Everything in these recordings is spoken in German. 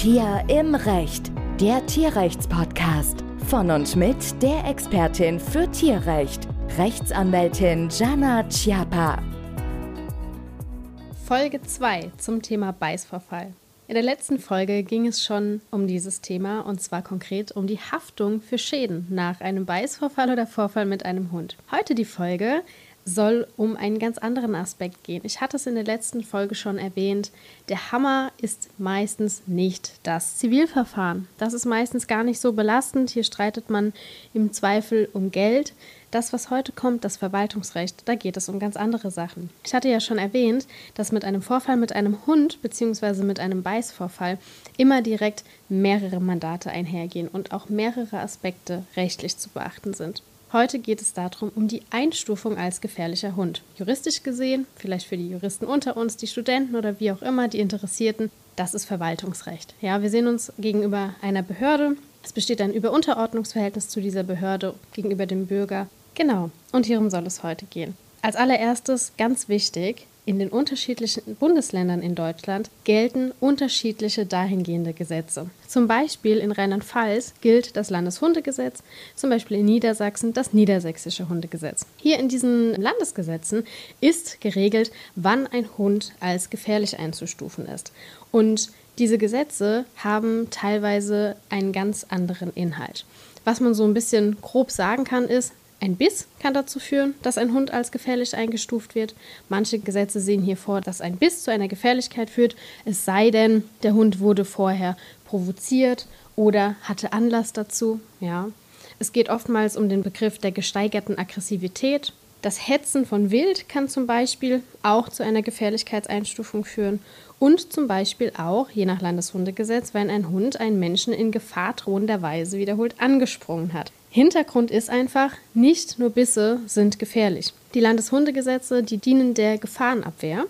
Tier im Recht, der Tierrechtspodcast von und mit der Expertin für Tierrecht, Rechtsanwältin Jana Chiappa. Folge 2 zum Thema Beißvorfall. In der letzten Folge ging es schon um dieses Thema und zwar konkret um die Haftung für Schäden nach einem Beißvorfall oder Vorfall mit einem Hund. Heute die Folge soll um einen ganz anderen Aspekt gehen. Ich hatte es in der letzten Folge schon erwähnt. Der Hammer ist meistens nicht das Zivilverfahren. Das ist meistens gar nicht so belastend. Hier streitet man im Zweifel um Geld. Das, was heute kommt, das Verwaltungsrecht, da geht es um ganz andere Sachen. Ich hatte ja schon erwähnt, dass mit einem Vorfall mit einem Hund bzw. mit einem Beißvorfall immer direkt mehrere Mandate einhergehen und auch mehrere Aspekte rechtlich zu beachten sind. Heute geht es darum, um die Einstufung als gefährlicher Hund. Juristisch gesehen, vielleicht für die Juristen unter uns, die Studenten oder wie auch immer, die Interessierten, das ist Verwaltungsrecht. Ja, wir sehen uns gegenüber einer Behörde. Es besteht ein Überunterordnungsverhältnis zu dieser Behörde gegenüber dem Bürger. Genau, und hierum soll es heute gehen. Als allererstes ganz wichtig, in den unterschiedlichen Bundesländern in Deutschland gelten unterschiedliche dahingehende Gesetze. Zum Beispiel in Rheinland-Pfalz gilt das Landeshundegesetz, zum Beispiel in Niedersachsen das Niedersächsische Hundegesetz. Hier in diesen Landesgesetzen ist geregelt, wann ein Hund als gefährlich einzustufen ist. Und diese Gesetze haben teilweise einen ganz anderen Inhalt. Was man so ein bisschen grob sagen kann, ist, ein Biss kann dazu führen, dass ein Hund als gefährlich eingestuft wird. Manche Gesetze sehen hier vor, dass ein Biss zu einer Gefährlichkeit führt, es sei denn, der Hund wurde vorher provoziert oder hatte Anlass dazu. Ja. Es geht oftmals um den Begriff der gesteigerten Aggressivität. Das Hetzen von Wild kann zum Beispiel auch zu einer Gefährlichkeitseinstufung führen und zum Beispiel auch, je nach Landeshundegesetz, wenn ein Hund einen Menschen in Gefahr drohender Weise wiederholt angesprungen hat. Hintergrund ist einfach, nicht nur Bisse sind gefährlich. Die Landeshundegesetze, die dienen der Gefahrenabwehr.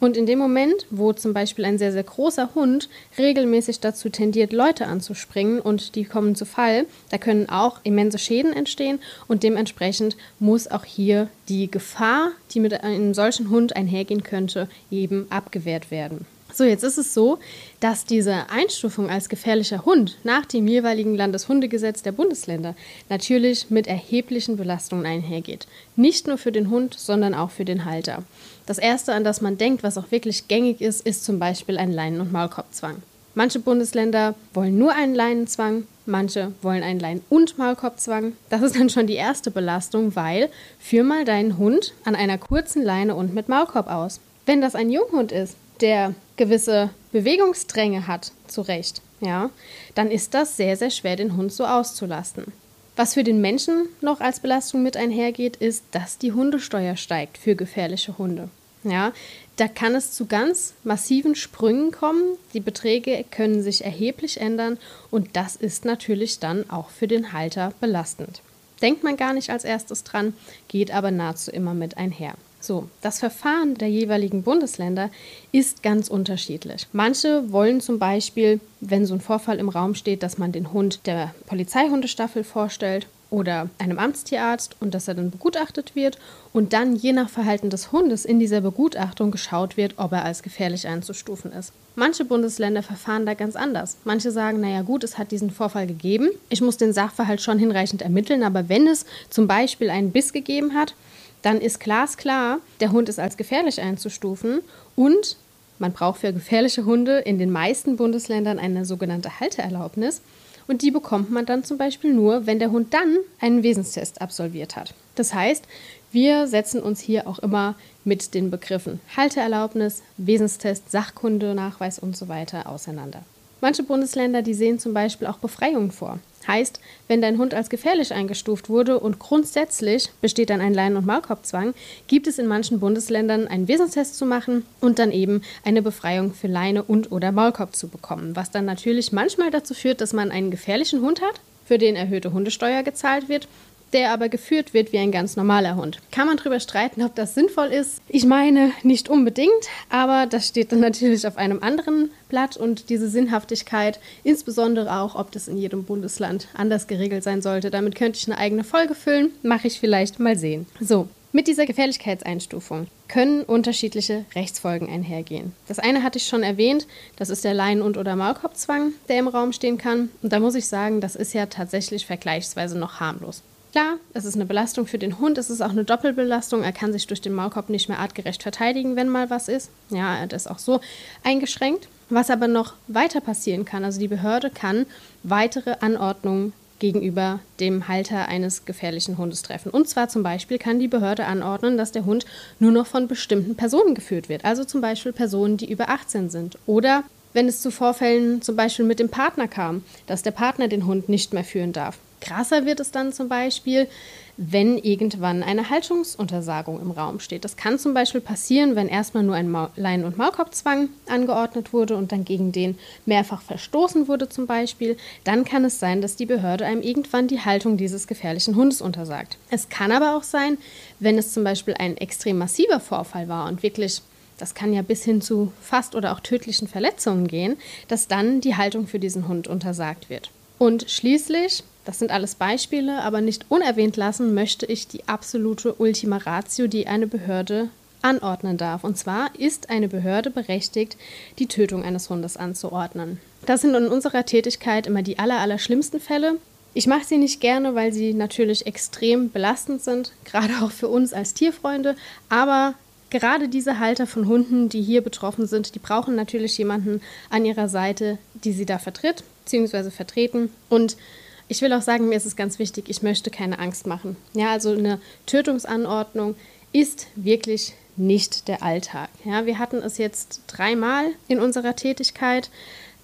Und in dem Moment, wo zum Beispiel ein sehr, sehr großer Hund regelmäßig dazu tendiert, Leute anzuspringen und die kommen zu Fall, da können auch immense Schäden entstehen und dementsprechend muss auch hier die Gefahr, die mit einem solchen Hund einhergehen könnte, eben abgewehrt werden. So, jetzt ist es so, dass diese Einstufung als gefährlicher Hund nach dem jeweiligen Landeshundegesetz der Bundesländer natürlich mit erheblichen Belastungen einhergeht. Nicht nur für den Hund, sondern auch für den Halter. Das Erste, an das man denkt, was auch wirklich gängig ist, ist zum Beispiel ein Leinen- und Maulkorbzwang. Manche Bundesländer wollen nur einen Leinenzwang, manche wollen einen Leinen- und Maulkorbzwang. Das ist dann schon die erste Belastung, weil führ mal deinen Hund an einer kurzen Leine und mit Maulkorb aus. Wenn das ein Junghund ist, der gewisse Bewegungsdränge hat, zu Recht, ja, dann ist das sehr, sehr schwer, den Hund so auszulasten. Was für den Menschen noch als Belastung mit einhergeht, ist, dass die Hundesteuer steigt für gefährliche Hunde. Ja, da kann es zu ganz massiven Sprüngen kommen. Die Beträge können sich erheblich ändern und das ist natürlich dann auch für den Halter belastend. Denkt man gar nicht als erstes dran, geht aber nahezu immer mit einher. So, das Verfahren der jeweiligen Bundesländer ist ganz unterschiedlich. Manche wollen zum Beispiel, wenn so ein Vorfall im Raum steht, dass man den Hund der Polizeihundestaffel vorstellt oder einem Amtstierarzt und dass er dann begutachtet wird und dann je nach Verhalten des Hundes in dieser Begutachtung geschaut wird, ob er als gefährlich einzustufen ist. Manche Bundesländer verfahren da ganz anders. Manche sagen, naja gut, es hat diesen Vorfall gegeben, ich muss den Sachverhalt schon hinreichend ermitteln, aber wenn es zum Beispiel einen Biss gegeben hat, dann ist glasklar, der Hund ist als gefährlich einzustufen und man braucht für gefährliche Hunde in den meisten Bundesländern eine sogenannte Halteerlaubnis. Und die bekommt man dann zum Beispiel nur, wenn der Hund dann einen Wesenstest absolviert hat. Das heißt, wir setzen uns hier auch immer mit den Begriffen Halteerlaubnis, Wesenstest, Sachkunde, Nachweis und so weiter auseinander. Manche Bundesländer, die sehen zum Beispiel auch Befreiungen vor. Heißt, wenn dein Hund als gefährlich eingestuft wurde und grundsätzlich besteht dann ein Leinen- und Maulkorbzwang, gibt es in manchen Bundesländern einen Wesenstest zu machen und dann eben eine Befreiung für Leine und oder Maulkorb zu bekommen, was dann natürlich manchmal dazu führt, dass man einen gefährlichen Hund hat, für den erhöhte Hundesteuer gezahlt wird der aber geführt wird wie ein ganz normaler Hund. Kann man darüber streiten, ob das sinnvoll ist? Ich meine, nicht unbedingt, aber das steht dann natürlich auf einem anderen Blatt und diese Sinnhaftigkeit, insbesondere auch, ob das in jedem Bundesland anders geregelt sein sollte. Damit könnte ich eine eigene Folge füllen, mache ich vielleicht mal sehen. So, Mit dieser Gefährlichkeitseinstufung können unterschiedliche Rechtsfolgen einhergehen. Das eine hatte ich schon erwähnt, das ist der Leinen- und oder Maulkorbzwang, der im Raum stehen kann. Und da muss ich sagen, das ist ja tatsächlich vergleichsweise noch harmlos. Klar, es ist eine Belastung für den Hund, es ist auch eine Doppelbelastung. Er kann sich durch den Maulkorb nicht mehr artgerecht verteidigen, wenn mal was ist. Ja, er ist auch so eingeschränkt. Was aber noch weiter passieren kann, also die Behörde kann weitere Anordnungen gegenüber dem Halter eines gefährlichen Hundes treffen. Und zwar zum Beispiel kann die Behörde anordnen, dass der Hund nur noch von bestimmten Personen geführt wird. Also zum Beispiel Personen, die über 18 sind. Oder wenn es zu Vorfällen zum Beispiel mit dem Partner kam, dass der Partner den Hund nicht mehr führen darf. Krasser wird es dann zum Beispiel, wenn irgendwann eine Haltungsuntersagung im Raum steht. Das kann zum Beispiel passieren, wenn erstmal nur ein Leinen- und Maulkorbzwang angeordnet wurde und dann gegen den mehrfach verstoßen wurde zum Beispiel. Dann kann es sein, dass die Behörde einem irgendwann die Haltung dieses gefährlichen Hundes untersagt. Es kann aber auch sein, wenn es zum Beispiel ein extrem massiver Vorfall war und wirklich das kann ja bis hin zu fast oder auch tödlichen Verletzungen gehen, dass dann die Haltung für diesen Hund untersagt wird. Und schließlich das sind alles Beispiele, aber nicht unerwähnt lassen möchte ich die absolute Ultima Ratio, die eine Behörde anordnen darf. Und zwar ist eine Behörde berechtigt, die Tötung eines Hundes anzuordnen. Das sind in unserer Tätigkeit immer die aller, aller schlimmsten Fälle. Ich mache sie nicht gerne, weil sie natürlich extrem belastend sind, gerade auch für uns als Tierfreunde. Aber gerade diese Halter von Hunden, die hier betroffen sind, die brauchen natürlich jemanden an ihrer Seite, die sie da vertritt bzw. vertreten. Und ich will auch sagen, mir ist es ganz wichtig, ich möchte keine Angst machen. Ja, also eine Tötungsanordnung ist wirklich nicht der Alltag. Ja, wir hatten es jetzt dreimal in unserer Tätigkeit,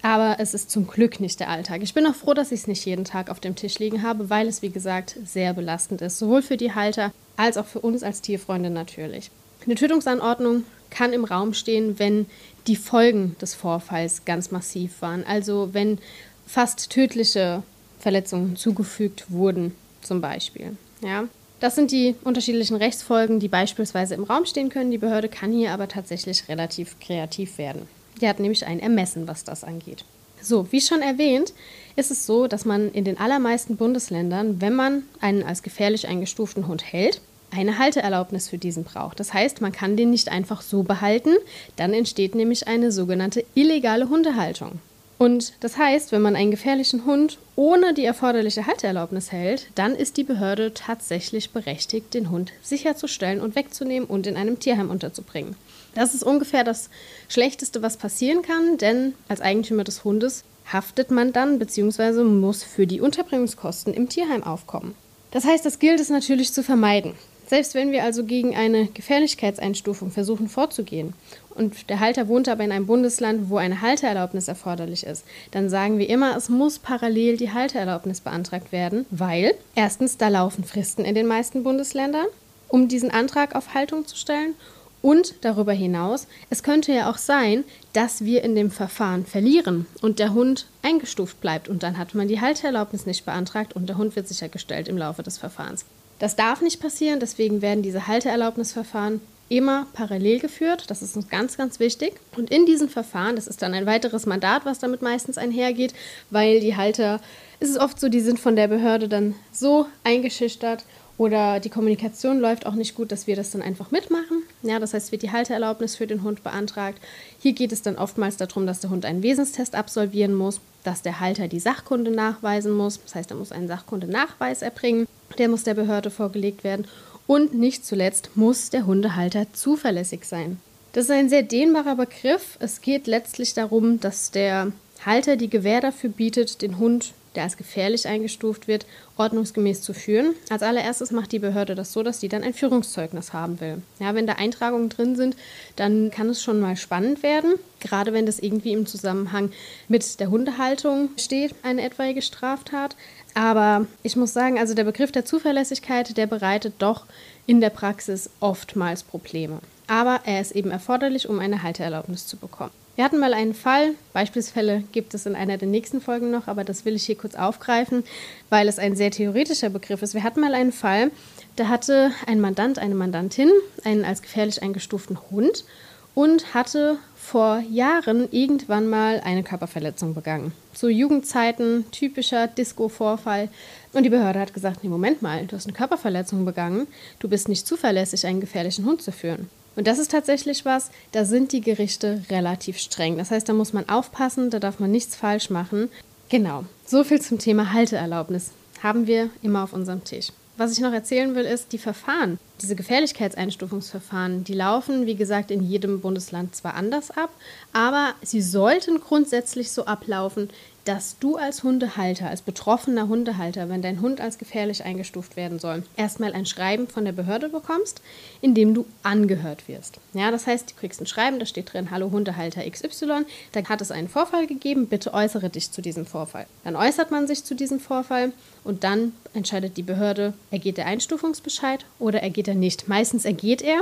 aber es ist zum Glück nicht der Alltag. Ich bin auch froh, dass ich es nicht jeden Tag auf dem Tisch liegen habe, weil es, wie gesagt, sehr belastend ist, sowohl für die Halter als auch für uns als Tierfreunde natürlich. Eine Tötungsanordnung kann im Raum stehen, wenn die Folgen des Vorfalls ganz massiv waren. Also wenn fast tödliche Verletzungen zugefügt wurden, zum Beispiel. Ja. Das sind die unterschiedlichen Rechtsfolgen, die beispielsweise im Raum stehen können. Die Behörde kann hier aber tatsächlich relativ kreativ werden. Die hat nämlich ein Ermessen, was das angeht. So, wie schon erwähnt, ist es so, dass man in den allermeisten Bundesländern, wenn man einen als gefährlich eingestuften Hund hält, eine Halteerlaubnis für diesen braucht. Das heißt, man kann den nicht einfach so behalten, dann entsteht nämlich eine sogenannte illegale Hundehaltung. Und das heißt, wenn man einen gefährlichen Hund ohne die erforderliche Halteerlaubnis hält, dann ist die Behörde tatsächlich berechtigt, den Hund sicherzustellen und wegzunehmen und in einem Tierheim unterzubringen. Das ist ungefähr das Schlechteste, was passieren kann, denn als Eigentümer des Hundes haftet man dann bzw. muss für die Unterbringungskosten im Tierheim aufkommen. Das heißt, das gilt es natürlich zu vermeiden. Selbst wenn wir also gegen eine Gefährlichkeitseinstufung versuchen vorzugehen und der Halter wohnt aber in einem Bundesland, wo eine Halteerlaubnis erforderlich ist, dann sagen wir immer, es muss parallel die Halteerlaubnis beantragt werden, weil erstens da laufen Fristen in den meisten Bundesländern, um diesen Antrag auf Haltung zu stellen und darüber hinaus, es könnte ja auch sein, dass wir in dem Verfahren verlieren und der Hund eingestuft bleibt und dann hat man die Halteerlaubnis nicht beantragt und der Hund wird sichergestellt im Laufe des Verfahrens. Das darf nicht passieren, deswegen werden diese Halteerlaubnisverfahren immer parallel geführt. Das ist uns ganz, ganz wichtig. Und in diesen Verfahren, das ist dann ein weiteres Mandat, was damit meistens einhergeht, weil die Halter, es ist oft so, die sind von der Behörde dann so eingeschüchtert oder die Kommunikation läuft auch nicht gut, dass wir das dann einfach mitmachen. Ja, das heißt, wird die Halteerlaubnis für den Hund beantragt. Hier geht es dann oftmals darum, dass der Hund einen Wesenstest absolvieren muss, dass der Halter die Sachkunde nachweisen muss. Das heißt, er muss einen Sachkundenachweis erbringen. Der muss der Behörde vorgelegt werden. Und nicht zuletzt muss der Hundehalter zuverlässig sein. Das ist ein sehr dehnbarer Begriff. Es geht letztlich darum, dass der Halter die Gewähr dafür bietet, den Hund der als gefährlich eingestuft wird, ordnungsgemäß zu führen. Als allererstes macht die Behörde das so, dass die dann ein Führungszeugnis haben will. Ja, wenn da Eintragungen drin sind, dann kann es schon mal spannend werden, gerade wenn das irgendwie im Zusammenhang mit der Hundehaltung steht, eine etwaige Straftat. Aber ich muss sagen, also der Begriff der Zuverlässigkeit, der bereitet doch in der Praxis oftmals Probleme. Aber er ist eben erforderlich, um eine Halteerlaubnis zu bekommen. Wir hatten mal einen Fall, Beispielsfälle gibt es in einer der nächsten Folgen noch, aber das will ich hier kurz aufgreifen, weil es ein sehr theoretischer Begriff ist. Wir hatten mal einen Fall, da hatte ein Mandant, eine Mandantin einen als gefährlich eingestuften Hund und hatte vor Jahren irgendwann mal eine Körperverletzung begangen. Zu Jugendzeiten, typischer Disco-Vorfall. Und die Behörde hat gesagt, nee, Moment mal, du hast eine Körperverletzung begangen, du bist nicht zuverlässig, einen gefährlichen Hund zu führen. Und das ist tatsächlich was, da sind die Gerichte relativ streng. Das heißt, da muss man aufpassen, da darf man nichts falsch machen. Genau, so viel zum Thema Halteerlaubnis haben wir immer auf unserem Tisch. Was ich noch erzählen will, ist die Verfahren. Diese Gefährlichkeitseinstufungsverfahren, die laufen, wie gesagt, in jedem Bundesland zwar anders ab, aber sie sollten grundsätzlich so ablaufen, dass du als Hundehalter, als betroffener Hundehalter, wenn dein Hund als gefährlich eingestuft werden soll, erstmal ein Schreiben von der Behörde bekommst, in dem du angehört wirst. Ja, das heißt, du kriegst ein Schreiben, da steht drin, hallo Hundehalter XY, da hat es einen Vorfall gegeben, bitte äußere dich zu diesem Vorfall. Dann äußert man sich zu diesem Vorfall und dann entscheidet die Behörde, ergeht der Einstufungsbescheid oder ergeht er nicht. Meistens ergeht er.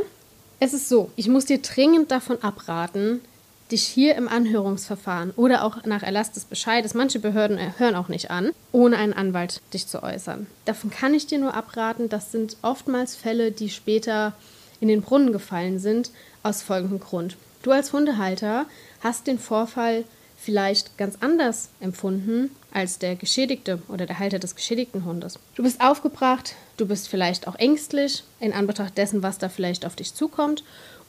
Es ist so, ich muss dir dringend davon abraten, dich hier im Anhörungsverfahren oder auch nach Erlass des Bescheides, manche Behörden hören auch nicht an, ohne einen Anwalt dich zu äußern. Davon kann ich dir nur abraten, das sind oftmals Fälle, die später in den Brunnen gefallen sind, aus folgendem Grund. Du als Hundehalter hast den Vorfall vielleicht ganz anders empfunden als der Geschädigte oder der Halter des geschädigten Hundes. Du bist aufgebracht, du bist vielleicht auch ängstlich in Anbetracht dessen, was da vielleicht auf dich zukommt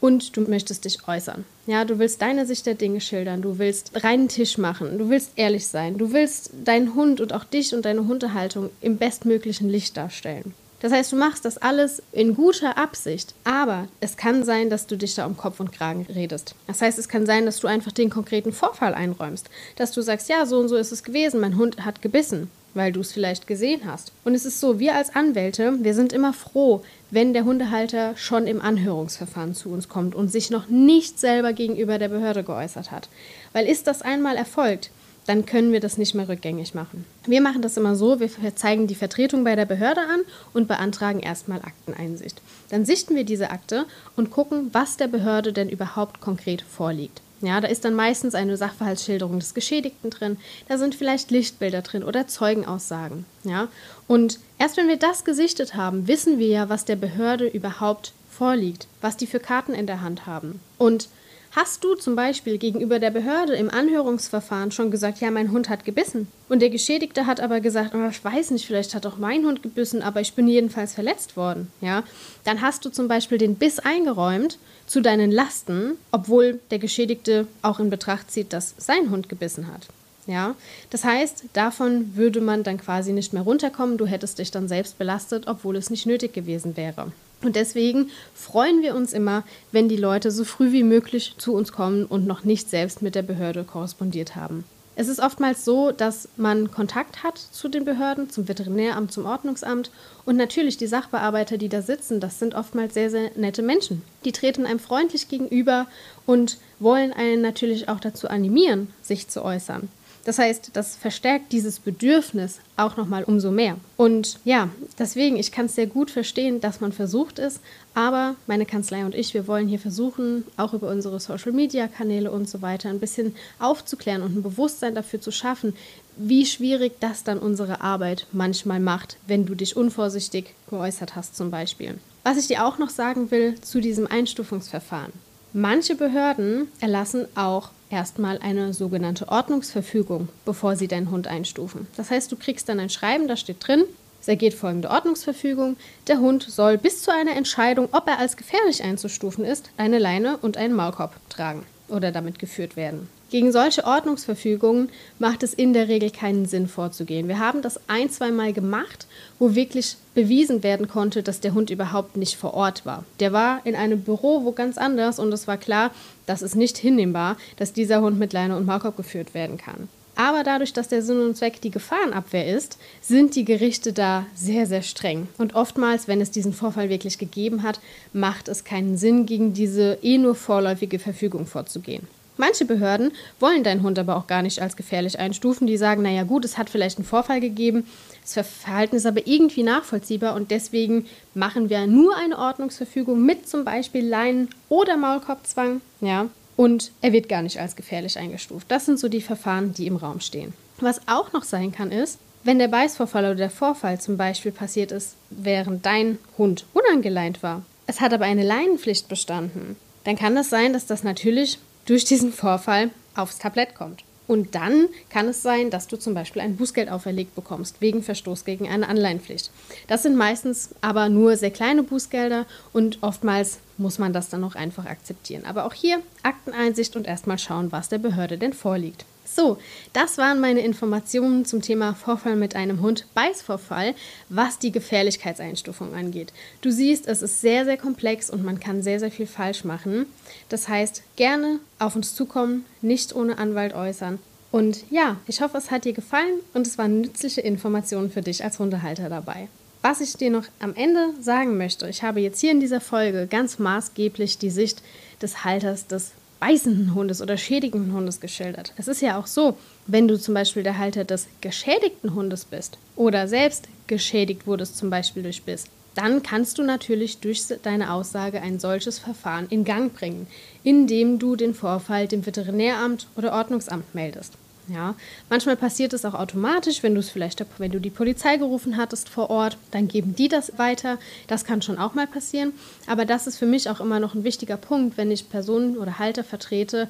und du möchtest dich äußern. Ja, du willst deine Sicht der Dinge schildern, du willst reinen Tisch machen, du willst ehrlich sein, du willst deinen Hund und auch dich und deine Hundehaltung im bestmöglichen Licht darstellen. Das heißt, du machst das alles in guter Absicht, aber es kann sein, dass du dich da um Kopf und Kragen redest. Das heißt, es kann sein, dass du einfach den konkreten Vorfall einräumst, dass du sagst, ja, so und so ist es gewesen, mein Hund hat gebissen weil du es vielleicht gesehen hast. Und es ist so, wir als Anwälte, wir sind immer froh, wenn der Hundehalter schon im Anhörungsverfahren zu uns kommt und sich noch nicht selber gegenüber der Behörde geäußert hat. Weil ist das einmal erfolgt, dann können wir das nicht mehr rückgängig machen. Wir machen das immer so, wir zeigen die Vertretung bei der Behörde an und beantragen erstmal Akteneinsicht. Dann sichten wir diese Akte und gucken, was der Behörde denn überhaupt konkret vorliegt. Ja, da ist dann meistens eine Sachverhaltsschilderung des Geschädigten drin, da sind vielleicht Lichtbilder drin oder Zeugenaussagen. Ja, und erst wenn wir das gesichtet haben, wissen wir ja, was der Behörde überhaupt vorliegt, was die für Karten in der Hand haben. Und Hast du zum Beispiel gegenüber der Behörde im Anhörungsverfahren schon gesagt, ja, mein Hund hat gebissen? Und der Geschädigte hat aber gesagt, oh, ich weiß nicht, vielleicht hat auch mein Hund gebissen, aber ich bin jedenfalls verletzt worden. Ja, dann hast du zum Beispiel den Biss eingeräumt zu deinen Lasten, obwohl der Geschädigte auch in Betracht zieht, dass sein Hund gebissen hat. Ja, das heißt, davon würde man dann quasi nicht mehr runterkommen. Du hättest dich dann selbst belastet, obwohl es nicht nötig gewesen wäre. Und deswegen freuen wir uns immer, wenn die Leute so früh wie möglich zu uns kommen und noch nicht selbst mit der Behörde korrespondiert haben. Es ist oftmals so, dass man Kontakt hat zu den Behörden, zum Veterinäramt, zum Ordnungsamt und natürlich die Sachbearbeiter, die da sitzen, das sind oftmals sehr, sehr nette Menschen. Die treten einem freundlich gegenüber und wollen einen natürlich auch dazu animieren, sich zu äußern. Das heißt, das verstärkt dieses Bedürfnis auch nochmal umso mehr. Und ja, deswegen, ich kann es sehr gut verstehen, dass man versucht ist, aber meine Kanzlei und ich, wir wollen hier versuchen, auch über unsere Social-Media-Kanäle und so weiter ein bisschen aufzuklären und ein Bewusstsein dafür zu schaffen, wie schwierig das dann unsere Arbeit manchmal macht, wenn du dich unvorsichtig geäußert hast zum Beispiel. Was ich dir auch noch sagen will zu diesem Einstufungsverfahren. Manche Behörden erlassen auch erstmal eine sogenannte Ordnungsverfügung, bevor sie deinen Hund einstufen. Das heißt, du kriegst dann ein Schreiben, da steht drin, es ergeht folgende Ordnungsverfügung. Der Hund soll bis zu einer Entscheidung, ob er als gefährlich einzustufen ist, eine Leine und einen Maulkorb tragen oder damit geführt werden. Gegen solche Ordnungsverfügungen macht es in der Regel keinen Sinn vorzugehen. Wir haben das ein, zweimal gemacht, wo wirklich bewiesen werden konnte, dass der Hund überhaupt nicht vor Ort war. Der war in einem Büro wo ganz anders und es war klar, das ist nicht hinnehmbar, dass dieser Hund mit Leine und Maulkorb geführt werden kann. Aber dadurch, dass der Sinn und Zweck die Gefahrenabwehr ist, sind die Gerichte da sehr, sehr streng. Und oftmals, wenn es diesen Vorfall wirklich gegeben hat, macht es keinen Sinn, gegen diese eh nur vorläufige Verfügung vorzugehen. Manche Behörden wollen deinen Hund aber auch gar nicht als gefährlich einstufen. Die sagen, naja gut, es hat vielleicht einen Vorfall gegeben, das Verhalten ist aber irgendwie nachvollziehbar und deswegen machen wir nur eine Ordnungsverfügung mit zum Beispiel Leinen oder Maulkorbzwang. Ja, und er wird gar nicht als gefährlich eingestuft. Das sind so die Verfahren, die im Raum stehen. Was auch noch sein kann, ist, wenn der Beißvorfall oder der Vorfall zum Beispiel passiert ist, während dein Hund unangeleint war. Es hat aber eine Leinenpflicht bestanden dann kann es sein, dass das natürlich durch diesen Vorfall aufs Tablett kommt. Und dann kann es sein, dass du zum Beispiel ein Bußgeld auferlegt bekommst wegen Verstoß gegen eine Anleihenpflicht. Das sind meistens aber nur sehr kleine Bußgelder und oftmals muss man das dann auch einfach akzeptieren. Aber auch hier Akteneinsicht und erstmal schauen, was der Behörde denn vorliegt. So, das waren meine Informationen zum Thema Vorfall mit einem Hund, Beißvorfall, was die Gefährlichkeitseinstufung angeht. Du siehst, es ist sehr, sehr komplex und man kann sehr, sehr viel falsch machen. Das heißt, gerne auf uns zukommen, nicht ohne Anwalt äußern. Und ja, ich hoffe, es hat dir gefallen und es waren nützliche Informationen für dich als Hundehalter dabei. Was ich dir noch am Ende sagen möchte, ich habe jetzt hier in dieser Folge ganz maßgeblich die Sicht des Halters des beißenden Hundes oder schädigenden Hundes geschildert. Es ist ja auch so, wenn du zum Beispiel der Halter des geschädigten Hundes bist oder selbst geschädigt wurdest, zum Beispiel durch Biss, dann kannst du natürlich durch deine Aussage ein solches Verfahren in Gang bringen, indem du den Vorfall dem Veterinäramt oder Ordnungsamt meldest. Ja, manchmal passiert es auch automatisch, wenn du es vielleicht, wenn du die Polizei gerufen hattest vor Ort, dann geben die das weiter. Das kann schon auch mal passieren. Aber das ist für mich auch immer noch ein wichtiger Punkt, wenn ich Personen oder Halter vertrete,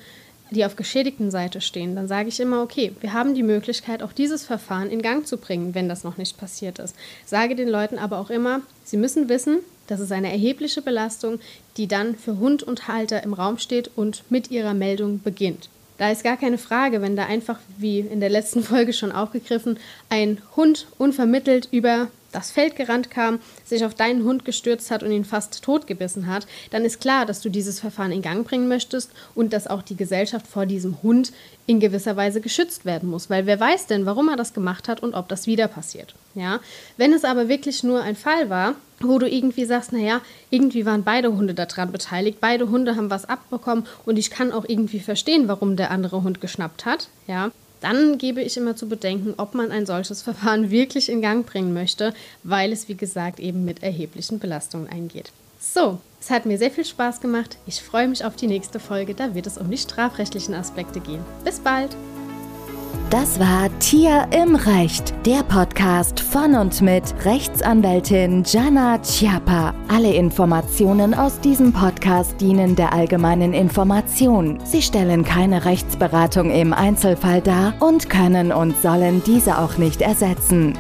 die auf geschädigten Seite stehen. Dann sage ich immer, okay, wir haben die Möglichkeit, auch dieses Verfahren in Gang zu bringen, wenn das noch nicht passiert ist. Sage den Leuten aber auch immer, sie müssen wissen, das ist eine erhebliche Belastung, die dann für Hund und Halter im Raum steht und mit ihrer Meldung beginnt. Da ist gar keine Frage, wenn da einfach, wie in der letzten Folge schon aufgegriffen, ein Hund unvermittelt über das Feld gerannt kam, sich auf deinen Hund gestürzt hat und ihn fast totgebissen hat, dann ist klar, dass du dieses Verfahren in Gang bringen möchtest und dass auch die Gesellschaft vor diesem Hund in gewisser Weise geschützt werden muss, weil wer weiß denn, warum er das gemacht hat und ob das wieder passiert. Ja, wenn es aber wirklich nur ein Fall war, wo du irgendwie sagst, naja, irgendwie waren beide Hunde daran beteiligt, beide Hunde haben was abbekommen und ich kann auch irgendwie verstehen, warum der andere Hund geschnappt hat, ja, dann gebe ich immer zu bedenken, ob man ein solches Verfahren wirklich in Gang bringen möchte, weil es, wie gesagt, eben mit erheblichen Belastungen eingeht. So, es hat mir sehr viel Spaß gemacht. Ich freue mich auf die nächste Folge, da wird es um die strafrechtlichen Aspekte gehen. Bis bald! Das war Tier im Recht, der Podcast von und mit Rechtsanwältin Jana Chiappa. Alle Informationen aus diesem Podcast dienen der allgemeinen Information. Sie stellen keine Rechtsberatung im Einzelfall dar und können und sollen diese auch nicht ersetzen.